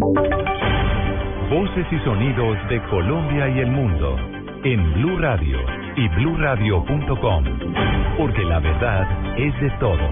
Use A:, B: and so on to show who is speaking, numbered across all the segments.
A: Voces y sonidos de Colombia y el mundo en Blue Radio y BlueRadio.com, porque la verdad es de todos.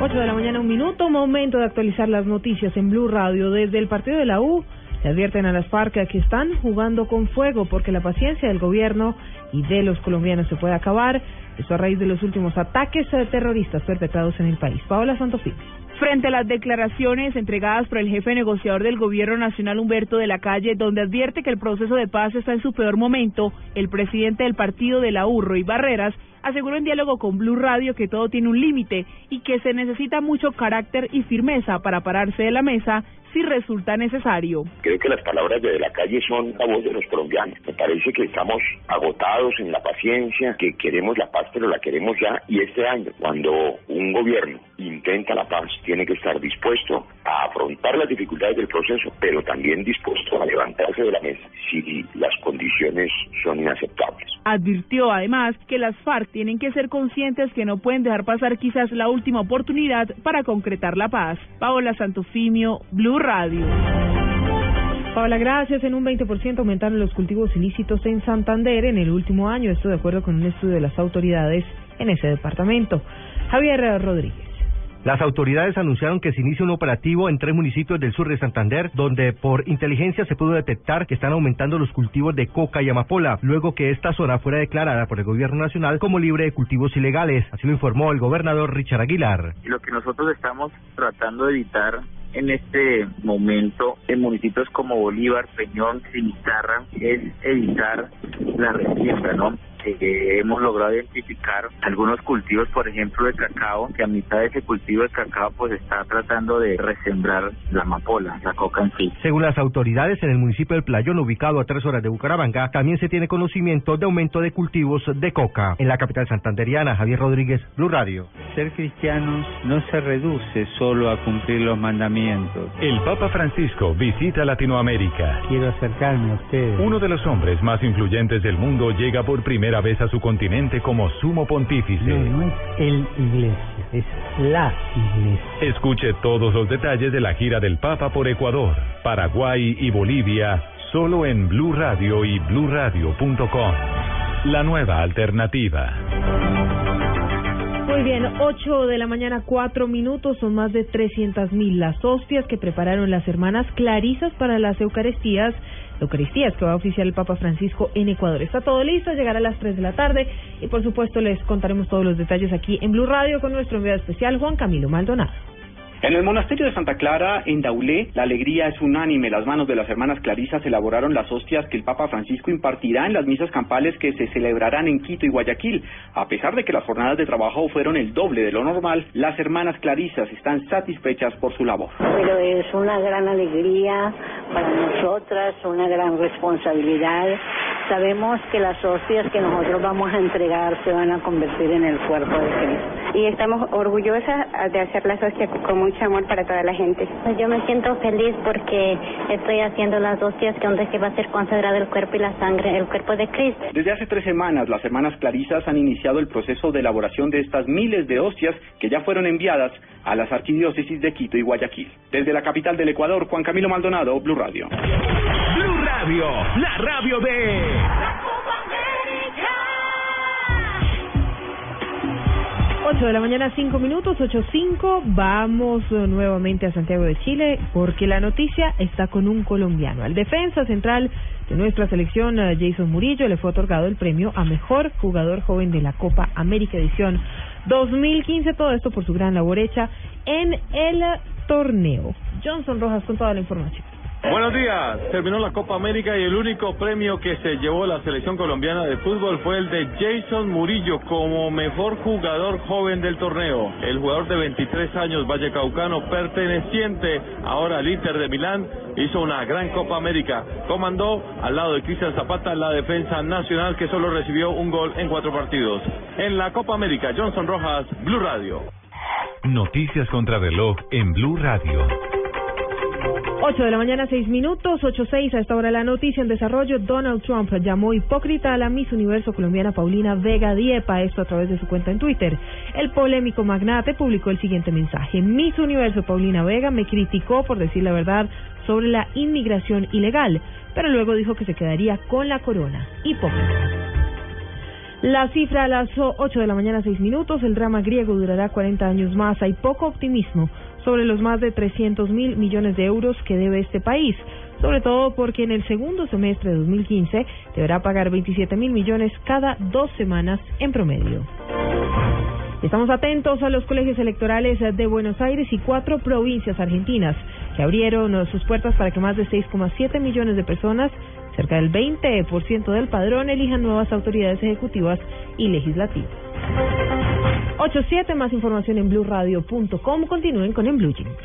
B: 8 de la mañana, un minuto, momento de actualizar las noticias en Blue Radio. Desde el partido de la U se advierten a las FARC que están jugando con fuego porque la paciencia del gobierno y de los colombianos se puede acabar. Esto a raíz de los últimos ataques terroristas perpetrados en el país. Paola Santofimio.
C: Frente a las declaraciones entregadas por el jefe negociador del Gobierno Nacional, Humberto de la Calle, donde advierte que el proceso de paz está en su peor momento, el presidente del partido de la URRO y Barreras aseguró en diálogo con Blue Radio que todo tiene un límite y que se necesita mucho carácter y firmeza para pararse de la mesa si resulta necesario.
D: Creo que las palabras de, de la calle son la voz de los colombianos. Me parece que estamos agotados en la paciencia, que queremos la paz, pero la queremos ya. Y este año, cuando un gobierno intenta la paz, tiene que estar dispuesto a afrontar las dificultades del proceso, pero también dispuesto a levantarse de la mesa si las condiciones son inaceptables.
C: Advirtió además que las FARC tienen que ser conscientes que no pueden dejar pasar quizás la última oportunidad para concretar la paz. Paola Santofimio, Blue Radio.
B: Paola, gracias. En un 20% aumentaron los cultivos ilícitos en Santander en el último año. Esto de acuerdo con un estudio de las autoridades en ese departamento. Javier Rodríguez.
E: Las autoridades anunciaron que se inicia un operativo en tres municipios del sur de Santander, donde por inteligencia se pudo detectar que están aumentando los cultivos de coca y amapola, luego que esta zona fuera declarada por el gobierno nacional como libre de cultivos ilegales. Así lo informó el gobernador Richard Aguilar.
F: Lo que nosotros estamos tratando de evitar en este momento en municipios como Bolívar, Peñón, Cimitarra es evitar la resiembra, ¿no? Eh, hemos logrado identificar algunos cultivos, por ejemplo, de cacao, que a mitad de ese cultivo de cacao pues está tratando de resembrar la amapola, la coca en sí.
E: Según las autoridades, en el municipio del Playón, ubicado a tres horas de Bucaramanga, también se tiene conocimiento de aumento de cultivos de coca. En la capital santanderiana, Javier Rodríguez, Blue Radio.
G: Ser cristianos no se reduce solo a cumplir los mandamientos.
A: El Papa Francisco visita Latinoamérica.
G: Quiero acercarme a ustedes.
A: Uno de los hombres más influyentes del mundo llega por primera vez a su continente como sumo pontífice.
G: No, no es el iglesia, es la iglesia.
A: Escuche todos los detalles de la gira del Papa por Ecuador, Paraguay y Bolivia, solo en Blue Radio y BlueRadio.com. La nueva alternativa.
B: Muy bien, 8 de la mañana, 4 minutos, son más de 300 mil las hostias que prepararon las hermanas Clarisas para las Eucaristías, Eucaristías que va a oficiar el Papa Francisco en Ecuador. Está todo listo, llegará a las 3 de la tarde y por supuesto les contaremos todos los detalles aquí en Blue Radio con nuestro enviado especial Juan Camilo Maldonado.
H: En el monasterio de Santa Clara, en Daulé, la alegría es unánime. Las manos de las hermanas clarisas elaboraron las hostias que el Papa Francisco impartirá en las misas campales que se celebrarán en Quito y Guayaquil. A pesar de que las jornadas de trabajo fueron el doble de lo normal, las hermanas clarisas están satisfechas por su labor.
I: Pero es una gran alegría para nosotras, una gran responsabilidad. Sabemos que las hostias que nosotros vamos a entregar se van a convertir en el cuerpo de Cristo.
J: Y estamos orgullosas de hacer las hostias con mucho amor para toda la gente.
K: Pues yo me siento feliz porque estoy haciendo las hostias que donde se va a ser consagrado el cuerpo y la sangre, el cuerpo de Cristo.
H: Desde hace tres semanas, las hermanas clarisas han iniciado el proceso de elaboración de estas miles de hostias que ya fueron enviadas a las arquidiócesis de Quito y Guayaquil. Desde la capital del Ecuador, Juan Camilo Maldonado, Blue Radio.
A: La radio de...
B: 8 de la mañana, 5 minutos, 8.5. Vamos nuevamente a Santiago de Chile porque la noticia está con un colombiano. Al defensa central de nuestra selección, eh, Jason Murillo, le fue otorgado el premio a mejor jugador joven de la Copa América Edición 2015. Todo esto por su gran labor hecha en el torneo. Johnson Rojas con toda la información.
L: Buenos días. Terminó la Copa América y el único premio que se llevó la selección colombiana de fútbol fue el de Jason Murillo como mejor jugador joven del torneo. El jugador de 23 años vallecaucano perteneciente ahora al Inter de Milán hizo una gran Copa América. Comandó al lado de Cristian Zapata la defensa nacional que solo recibió un gol en cuatro partidos. En la Copa América, Johnson Rojas, Blue Radio.
A: Noticias contra reloj en Blue Radio.
B: 8 de la mañana, 6 minutos, 8.6 a esta hora la noticia en desarrollo. Donald Trump llamó hipócrita a la Miss Universo colombiana Paulina Vega Diepa, esto a través de su cuenta en Twitter. El polémico magnate publicó el siguiente mensaje. Miss Universo Paulina Vega me criticó por decir la verdad sobre la inmigración ilegal, pero luego dijo que se quedaría con la corona. Hipócrita. La cifra a las 8 de la mañana, 6 minutos. El drama griego durará 40 años más. Hay poco optimismo sobre los más de 300 mil millones de euros que debe este país, sobre todo porque en el segundo semestre de 2015 deberá pagar 27 mil millones cada dos semanas en promedio. Estamos atentos a los colegios electorales de Buenos Aires y cuatro provincias argentinas que abrieron sus puertas para que más de 6,7 millones de personas, cerca del 20% del padrón, elijan nuevas autoridades ejecutivas y legislativas. 87 más información en blueradio.com. Continúen con En Blue Jeans.